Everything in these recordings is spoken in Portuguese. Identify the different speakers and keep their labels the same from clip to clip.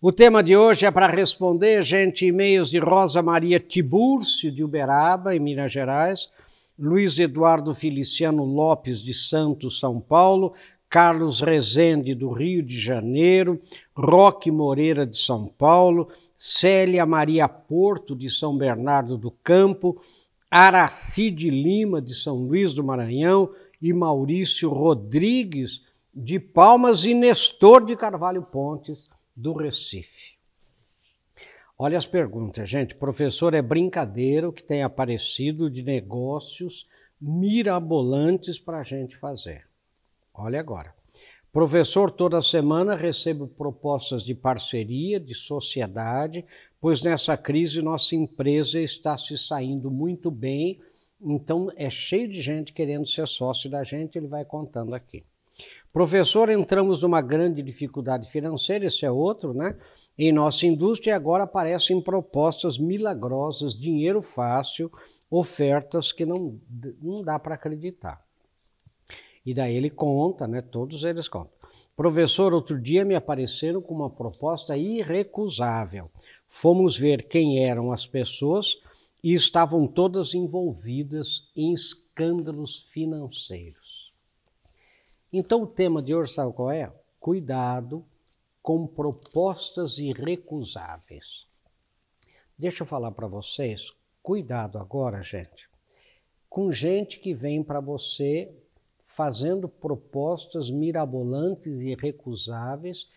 Speaker 1: O tema de hoje é para responder, gente, e-mails de Rosa Maria Tibúrcio, de Uberaba, em Minas Gerais, Luiz Eduardo Feliciano Lopes, de Santos, São Paulo, Carlos Rezende, do Rio de Janeiro, Roque Moreira, de São Paulo, Célia Maria Porto, de São Bernardo do Campo, Aracide Lima, de São Luís do Maranhão, e Maurício Rodrigues, de Palmas, e Nestor de Carvalho Pontes, do Recife. Olha as perguntas, gente. Professor, é brincadeira o que tem aparecido de negócios mirabolantes para a gente fazer. Olha agora. Professor, toda semana recebo propostas de parceria, de sociedade, pois nessa crise nossa empresa está se saindo muito bem, então é cheio de gente querendo ser sócio da gente, ele vai contando aqui. Professor, entramos numa grande dificuldade financeira, esse é outro, né? Em nossa indústria agora aparecem propostas milagrosas, dinheiro fácil, ofertas que não, não dá para acreditar. E daí ele conta, né? Todos eles contam. Professor, outro dia me apareceram com uma proposta irrecusável. Fomos ver quem eram as pessoas e estavam todas envolvidas em escândalos financeiros. Então o tema de hoje sabe qual é? Cuidado com propostas irrecusáveis. Deixa eu falar para vocês, cuidado agora, gente, com gente que vem para você fazendo propostas mirabolantes e irrecusáveis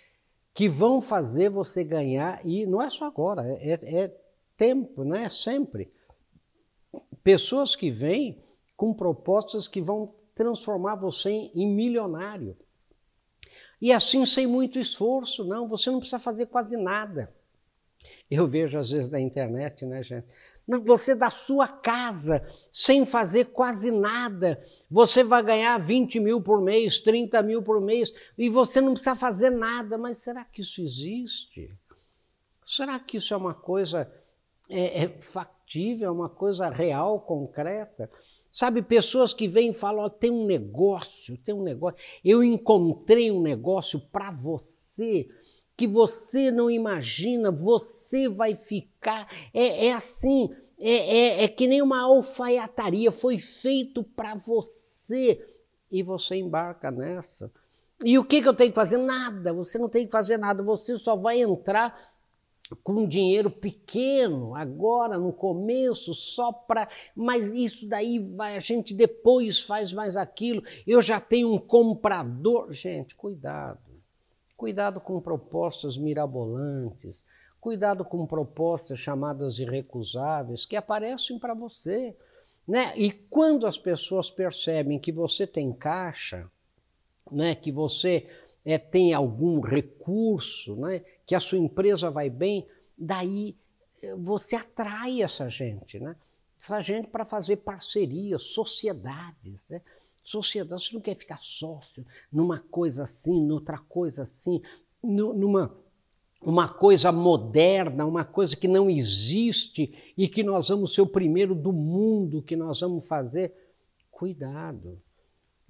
Speaker 1: que vão fazer você ganhar, e não é só agora, é, é, é tempo, não é sempre. Pessoas que vêm com propostas que vão transformar você em milionário. E assim, sem muito esforço, não, você não precisa fazer quase nada. Eu vejo às vezes na internet, né, gente? Não, você da sua casa, sem fazer quase nada, você vai ganhar 20 mil por mês, 30 mil por mês, e você não precisa fazer nada. Mas será que isso existe? Será que isso é uma coisa é, é factível, é uma coisa real, concreta? Sabe, pessoas que vêm e falam: oh, tem um negócio, tem um negócio. Eu encontrei um negócio para você que você não imagina, você vai ficar. É, é assim, é, é, é que nem uma alfaiataria, foi feito para você e você embarca nessa. E o que, que eu tenho que fazer? Nada, você não tem que fazer nada, você só vai entrar com dinheiro pequeno, agora no começo, só para. Mas isso daí vai, a gente depois faz mais aquilo. Eu já tenho um comprador. Gente, cuidado. Cuidado com propostas mirabolantes. Cuidado com propostas chamadas irrecusáveis que aparecem para você. Né? E quando as pessoas percebem que você tem caixa, né, que você é, tem algum recurso, né, que a sua empresa vai bem, daí eh, você atrai essa gente, né? Essa gente para fazer parcerias, sociedades, né? Sociedade, você não quer ficar sócio numa coisa assim, noutra coisa assim, numa uma coisa moderna, uma coisa que não existe e que nós vamos ser o primeiro do mundo que nós vamos fazer. Cuidado.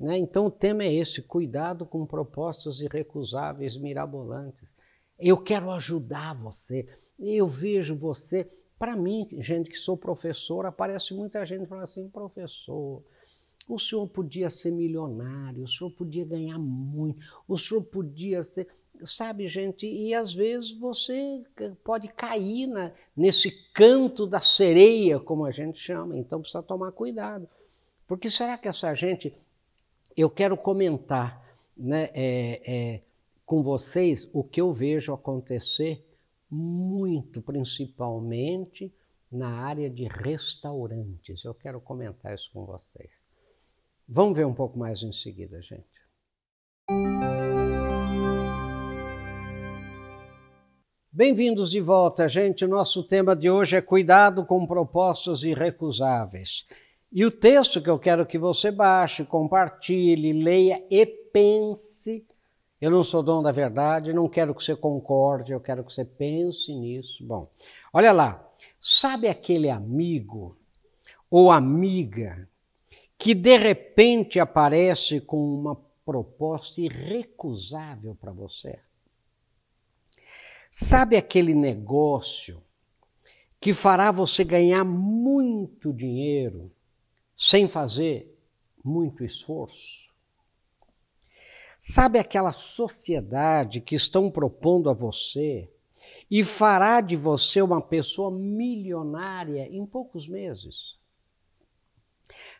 Speaker 1: Né? Então o tema é esse: cuidado com propostas irrecusáveis, mirabolantes. Eu quero ajudar você. Eu vejo você. Para mim, gente que sou professor, aparece muita gente falando assim: professor, o senhor podia ser milionário, o senhor podia ganhar muito, o senhor podia ser. Sabe, gente, e às vezes você pode cair na, nesse canto da sereia, como a gente chama, então precisa tomar cuidado. Porque será que essa gente eu quero comentar né, é, é, com vocês o que eu vejo acontecer muito, principalmente na área de restaurantes. Eu quero comentar isso com vocês. Vamos ver um pouco mais em seguida, gente. Bem-vindos de volta, gente. O nosso tema de hoje é cuidado com propostas irrecusáveis. E o texto que eu quero que você baixe, compartilhe, leia e pense. Eu não sou dono da verdade, não quero que você concorde, eu quero que você pense nisso. Bom, olha lá. Sabe aquele amigo ou amiga que de repente aparece com uma proposta irrecusável para você? Sabe aquele negócio que fará você ganhar muito dinheiro sem fazer muito esforço? Sabe aquela sociedade que estão propondo a você e fará de você uma pessoa milionária em poucos meses?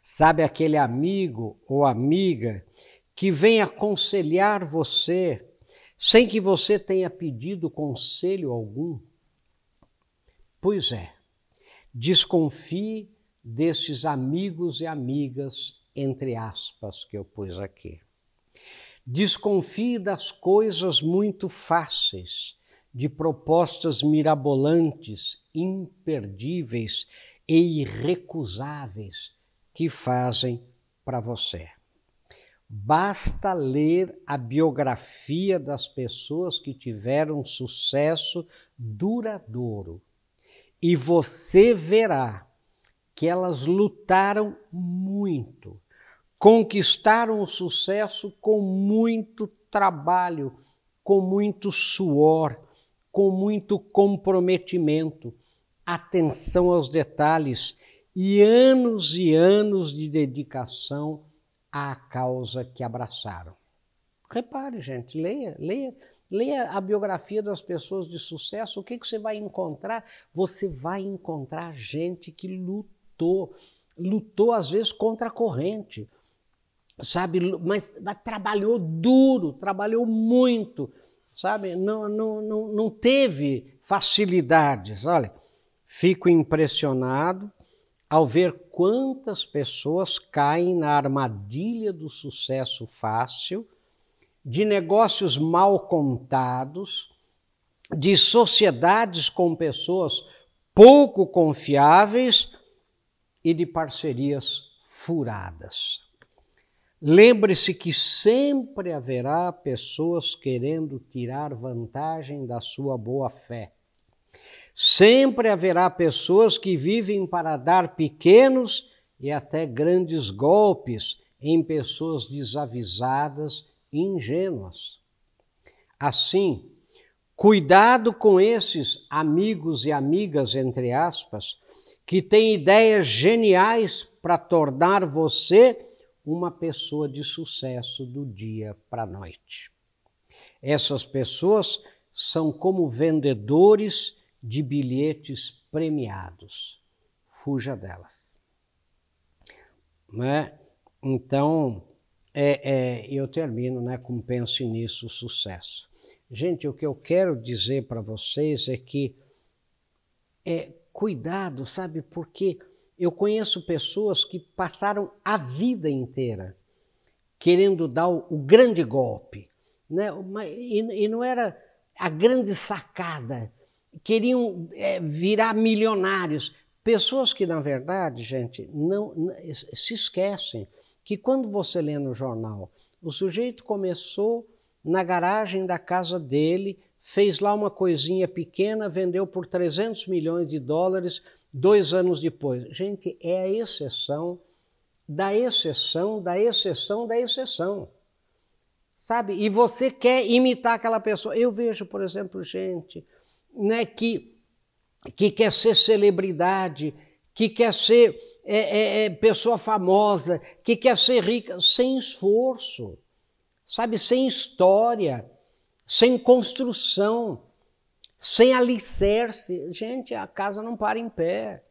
Speaker 1: Sabe aquele amigo ou amiga que vem aconselhar você sem que você tenha pedido conselho algum? Pois é, desconfie desses amigos e amigas, entre aspas, que eu pus aqui. Desconfie das coisas muito fáceis, de propostas mirabolantes, imperdíveis e irrecusáveis que fazem para você. Basta ler a biografia das pessoas que tiveram sucesso duradouro e você verá que elas lutaram muito, conquistaram o sucesso com muito trabalho, com muito suor, com muito comprometimento, atenção aos detalhes e anos e anos de dedicação à causa que abraçaram. Repare, gente, leia, leia, leia a biografia das pessoas de sucesso. O que, que você vai encontrar? Você vai encontrar gente que lutou, lutou às vezes contra a corrente, sabe? Mas, mas trabalhou duro, trabalhou muito, sabe? Não, não, não, não teve facilidades. Olha, fico impressionado ao ver quantas pessoas caem na armadilha do sucesso fácil, de negócios mal contados, de sociedades com pessoas pouco confiáveis e de parcerias furadas. Lembre-se que sempre haverá pessoas querendo tirar vantagem da sua boa fé Sempre haverá pessoas que vivem para dar pequenos e até grandes golpes em pessoas desavisadas e ingênuas. Assim, cuidado com esses amigos e amigas, entre aspas, que têm ideias geniais para tornar você uma pessoa de sucesso do dia para a noite. Essas pessoas são como vendedores de bilhetes premiados. Fuja delas. Né? Então, é, é, eu termino né, com pense nisso, sucesso. Gente, o que eu quero dizer para vocês é que é, cuidado, sabe? Porque eu conheço pessoas que passaram a vida inteira querendo dar o, o grande golpe. Né? E, e não era a grande sacada queriam é, virar milionários. Pessoas que, na verdade, gente, não, não, se esquecem que quando você lê no jornal, o sujeito começou na garagem da casa dele, fez lá uma coisinha pequena, vendeu por 300 milhões de dólares dois anos depois. Gente, é a exceção da exceção, da exceção, da exceção. Sabe? E você quer imitar aquela pessoa. Eu vejo, por exemplo, gente né, que, que quer ser celebridade, que quer ser é, é, é, pessoa famosa, que quer ser rica, sem esforço, sabe, sem história, sem construção, sem alicerce. Gente, a casa não para em pé.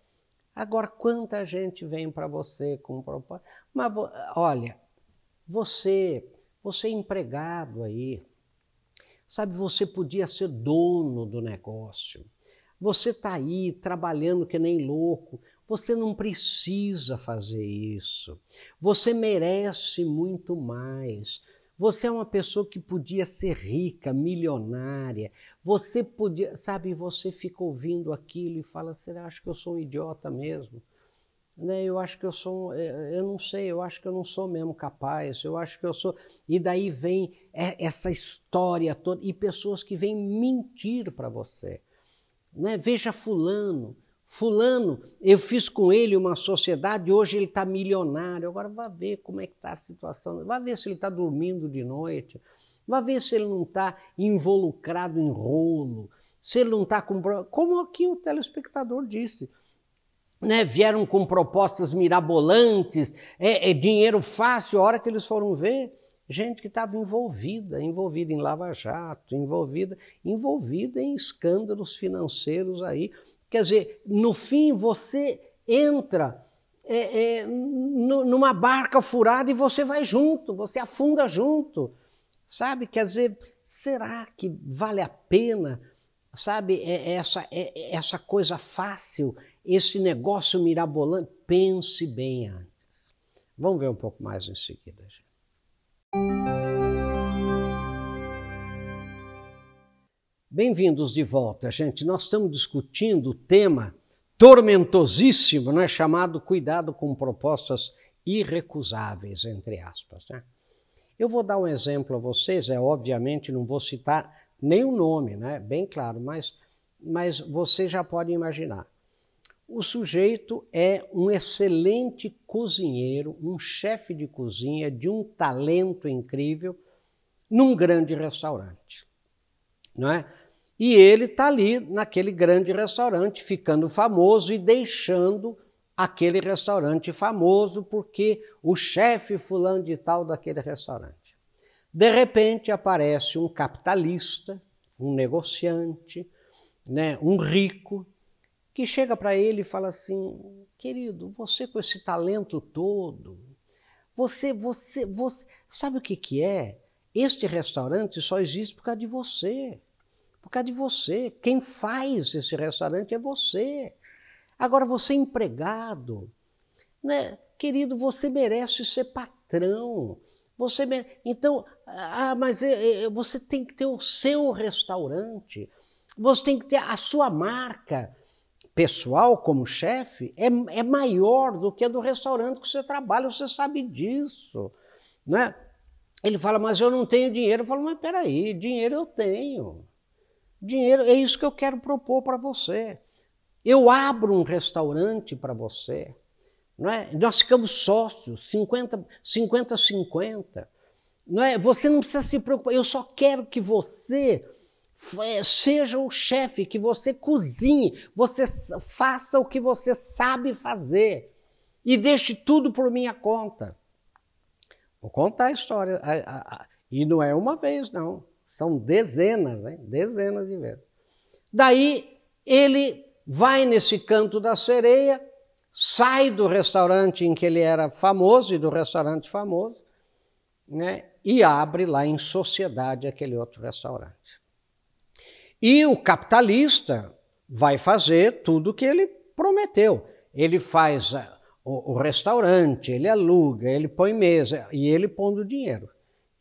Speaker 1: Agora, quanta gente vem para você com propósito. Mas, olha, você, você é empregado aí, Sabe, você podia ser dono do negócio. Você está aí trabalhando que nem louco. Você não precisa fazer isso. Você merece muito mais. Você é uma pessoa que podia ser rica, milionária. Você podia, sabe, você fica ouvindo aquilo e fala: será acho que eu sou um idiota mesmo? né, eu acho que eu sou, é, eu não sei, eu acho que eu não sou mesmo capaz, eu acho que eu sou. E daí vem essa história toda, e pessoas que vêm mentir para você. Né? Veja Fulano, Fulano, eu fiz com ele uma sociedade, hoje ele está milionário, agora vá ver como é que está a situação, vá ver se ele está dormindo de noite, vá ver se ele não está involucrado em rolo, Se ele não está com. Como aqui o telespectador disse. Né, vieram com propostas mirabolantes, é, é dinheiro fácil, a hora que eles foram ver, gente que estava envolvida, envolvida em lava-jato, envolvida, envolvida em escândalos financeiros aí. Quer dizer, no fim você entra é, é, numa barca furada e você vai junto, você afunda junto, sabe? Quer dizer, será que vale a pena, sabe? É, essa, é, essa coisa fácil, esse negócio mirabolante? Pense bem antes. Vamos ver um pouco mais em seguida, gente. Bem-vindos de volta, gente. Nós estamos discutindo o tema tormentosíssimo, né, chamado cuidado com propostas irrecusáveis, entre aspas. Né? Eu vou dar um exemplo a vocês, é obviamente não vou citar nem o nome, né, bem claro, mas, mas você já pode imaginar. O sujeito é um excelente cozinheiro, um chefe de cozinha de um talento incrível num grande restaurante, não é? E ele está ali naquele grande restaurante, ficando famoso e deixando aquele restaurante famoso porque o chefe fulano de tal daquele restaurante. De repente aparece um capitalista, um negociante, né, um rico, que chega para ele e fala assim: querido, você com esse talento todo, você, você, você, sabe o que, que é? Este restaurante só existe por causa de você. Por causa de você. Quem faz esse restaurante é você. Agora, você é empregado. Né? Querido, você merece ser patrão. Você mere... Então, ah, mas é, é, você tem que ter o seu restaurante. Você tem que ter a sua marca pessoal como chefe é, é maior do que a do restaurante que você trabalha, você sabe disso. Né? Ele fala, mas eu não tenho dinheiro. Eu falo, mas peraí, dinheiro eu tenho. Dinheiro, é isso que eu quero propor para você. Eu abro um restaurante para você. Não é? Nós ficamos sócios, 50, 50 50. Não é? Você não precisa se preocupar. Eu só quero que você é, seja o chefe, que você cozinhe, você faça o que você sabe fazer e deixe tudo por minha conta. Vou contar a história. E não é uma vez, não. São dezenas, né? dezenas de vezes. Daí ele vai nesse canto da sereia, sai do restaurante em que ele era famoso e do restaurante famoso, né? e abre lá em sociedade aquele outro restaurante. E o capitalista vai fazer tudo o que ele prometeu. Ele faz o, o restaurante, ele aluga, ele põe mesa e ele pondo dinheiro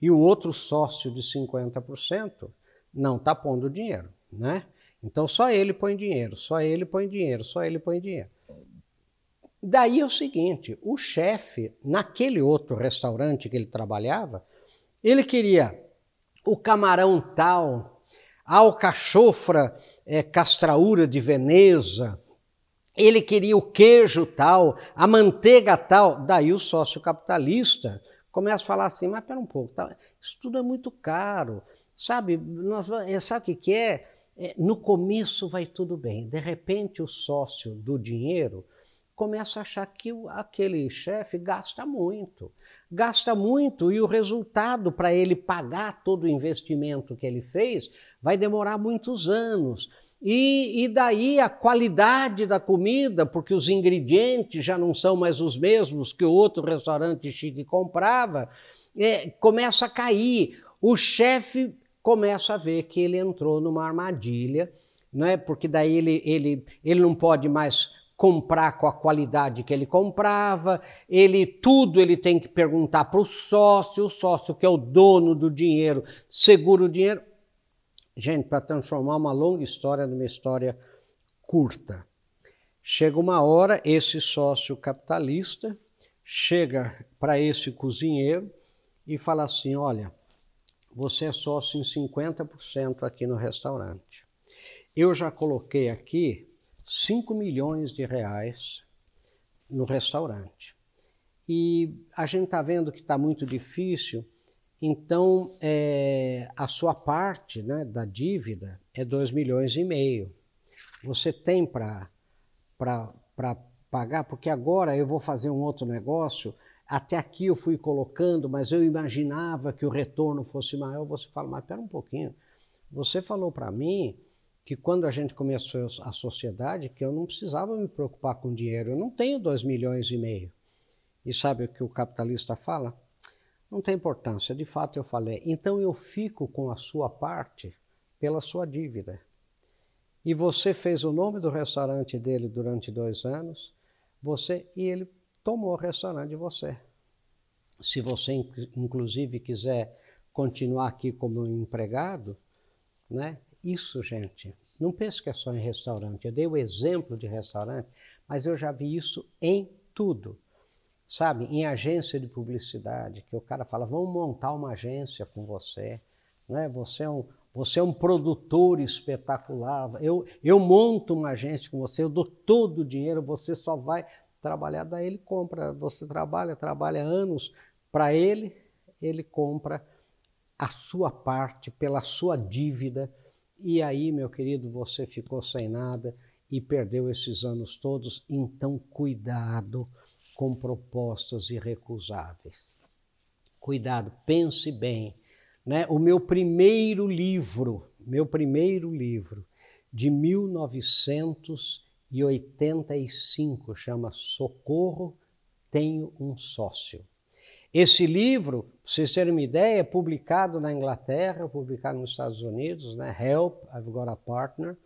Speaker 1: e o outro sócio de 50% não está pondo dinheiro, né? Então só ele põe dinheiro, só ele põe dinheiro, só ele põe dinheiro. Daí é o seguinte, o chefe, naquele outro restaurante que ele trabalhava, ele queria o camarão tal, a alcachofra é, castraúra de Veneza, ele queria o queijo tal, a manteiga tal. Daí o sócio capitalista começa a falar assim, mas pera um pouco, tá, isso tudo é muito caro, sabe? Nós, é, sabe o que, é? é? No começo vai tudo bem, de repente o sócio do dinheiro começa a achar que o, aquele chefe gasta muito. Gasta muito e o resultado para ele pagar todo o investimento que ele fez vai demorar muitos anos. E, e, daí a qualidade da comida, porque os ingredientes já não são mais os mesmos que o outro restaurante chique comprava, é, começa a cair. O chefe começa a ver que ele entrou numa armadilha, é? porque daí ele, ele, ele não pode mais comprar com a qualidade que ele comprava, ele tudo ele tem que perguntar para o sócio, o sócio que é o dono do dinheiro, segura o dinheiro. Gente, para transformar uma longa história numa história curta. Chega uma hora, esse sócio capitalista chega para esse cozinheiro e fala assim: Olha, você é sócio em 50% aqui no restaurante. Eu já coloquei aqui 5 milhões de reais no restaurante. E a gente está vendo que está muito difícil então, é, a sua parte né, da dívida é 2 milhões e meio. Você tem para pagar? Porque agora eu vou fazer um outro negócio. Até aqui eu fui colocando, mas eu imaginava que o retorno fosse maior. Você fala, mas espera um pouquinho. Você falou para mim que quando a gente começou a sociedade, que eu não precisava me preocupar com dinheiro. Eu não tenho 2 milhões e meio. E sabe o que o capitalista fala? Não tem importância, de fato eu falei. Então eu fico com a sua parte pela sua dívida. E você fez o nome do restaurante dele durante dois anos, você e ele tomou o restaurante de você. Se você, inclusive, quiser continuar aqui como empregado, né? Isso, gente, não pense que é só em restaurante. Eu dei o exemplo de restaurante, mas eu já vi isso em tudo. Sabe, em agência de publicidade, que o cara fala, vamos montar uma agência com você, né? Você é um, você é um produtor espetacular. Eu, eu monto uma agência com você, eu dou todo o dinheiro, você só vai trabalhar, daí ele compra. Você trabalha, trabalha anos para ele, ele compra a sua parte pela sua dívida. E aí, meu querido, você ficou sem nada e perdeu esses anos todos. Então, cuidado com propostas irrecusáveis. Cuidado, pense bem. Né? O meu primeiro livro, meu primeiro livro, de 1985, chama Socorro, Tenho um Sócio. Esse livro, para vocês terem uma ideia, é publicado na Inglaterra, publicado nos Estados Unidos, né? Help, I've Got a Partner.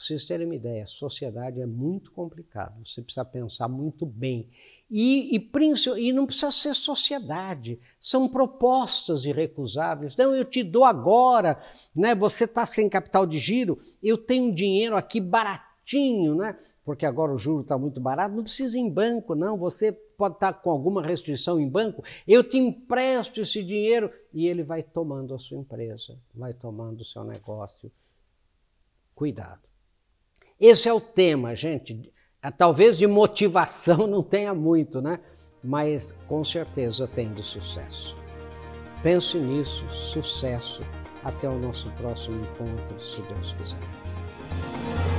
Speaker 1: Para vocês terem uma ideia, sociedade é muito complicado, você precisa pensar muito bem. E, e, e não precisa ser sociedade, são propostas irrecusáveis. Não, eu te dou agora, né? você está sem capital de giro, eu tenho dinheiro aqui baratinho, né? porque agora o juro está muito barato, não precisa ir em banco, não, você pode estar tá com alguma restrição em banco, eu te empresto esse dinheiro e ele vai tomando a sua empresa, vai tomando o seu negócio. Cuidado. Esse é o tema, gente. É, talvez de motivação não tenha muito, né? Mas com certeza tem de sucesso. Pense nisso, sucesso. Até o nosso próximo encontro, se Deus quiser.